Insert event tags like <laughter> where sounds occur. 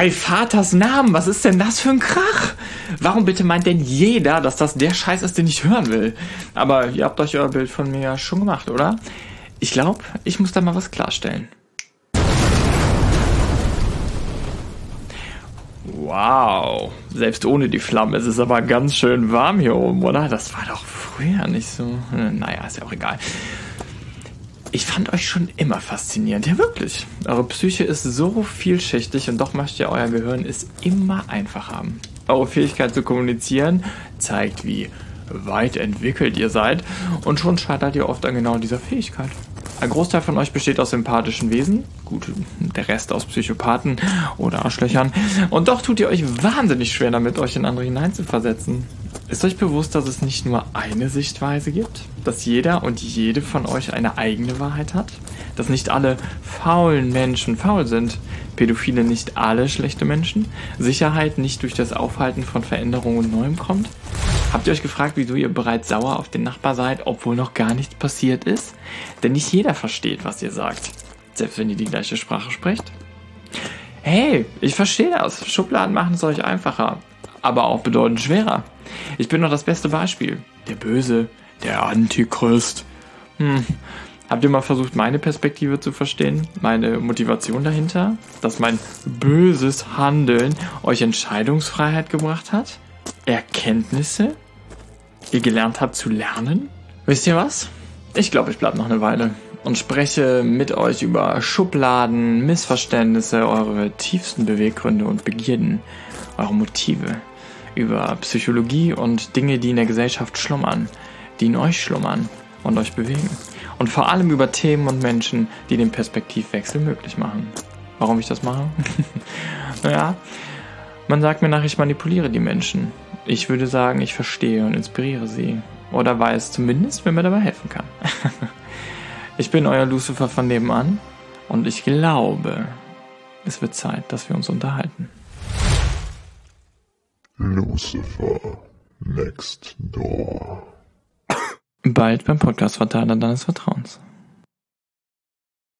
Bei Vaters Namen, was ist denn das für ein Krach? Warum bitte meint denn jeder, dass das der Scheiß ist, den ich hören will? Aber ihr habt euch euer Bild von mir ja schon gemacht, oder? Ich glaube, ich muss da mal was klarstellen. Wow, selbst ohne die Flamme ist es aber ganz schön warm hier oben, oder? Das war doch früher nicht so. Naja, ist ja auch egal. Ich fand euch schon immer faszinierend, ja wirklich. Eure Psyche ist so vielschichtig und doch möchte ihr euer Gehirn es immer einfach haben. Eure Fähigkeit zu kommunizieren zeigt, wie weit entwickelt ihr seid und schon scheitert ihr oft an genau dieser Fähigkeit. Ein Großteil von euch besteht aus sympathischen Wesen, gut, der Rest aus Psychopathen oder Arschlöchern und doch tut ihr euch wahnsinnig schwer damit, euch in andere hineinzuversetzen. Ist euch bewusst, dass es nicht nur eine Sichtweise gibt? Dass jeder und jede von euch eine eigene Wahrheit hat? Dass nicht alle faulen Menschen faul sind? Pädophile nicht alle schlechte Menschen? Sicherheit nicht durch das Aufhalten von Veränderungen und Neuem kommt? Habt ihr euch gefragt, wieso ihr bereits sauer auf den Nachbar seid, obwohl noch gar nichts passiert ist? Denn nicht jeder versteht, was ihr sagt. Selbst wenn ihr die gleiche Sprache sprecht. Hey, ich verstehe das. Schubladen machen es euch einfacher, aber auch bedeutend schwerer. Ich bin noch das beste Beispiel. Der Böse, der Antichrist. Hm. Habt ihr mal versucht, meine Perspektive zu verstehen? Meine Motivation dahinter? Dass mein böses Handeln euch Entscheidungsfreiheit gebracht hat? Erkenntnisse? Ihr gelernt habt zu lernen? Wisst ihr was? Ich glaube, ich bleib noch eine Weile und spreche mit euch über Schubladen, Missverständnisse, eure tiefsten Beweggründe und Begierden, eure Motive über Psychologie und Dinge, die in der Gesellschaft schlummern, die in euch schlummern und euch bewegen. Und vor allem über Themen und Menschen, die den Perspektivwechsel möglich machen. Warum ich das mache? <laughs> naja, man sagt mir nach, ich manipuliere die Menschen. Ich würde sagen, ich verstehe und inspiriere sie. Oder weiß zumindest, wer mir dabei helfen kann. <laughs> ich bin euer Lucifer von nebenan und ich glaube, es wird Zeit, dass wir uns unterhalten. Lucifer Next Door. Bald beim Podcast-Verteiler deines Vertrauens.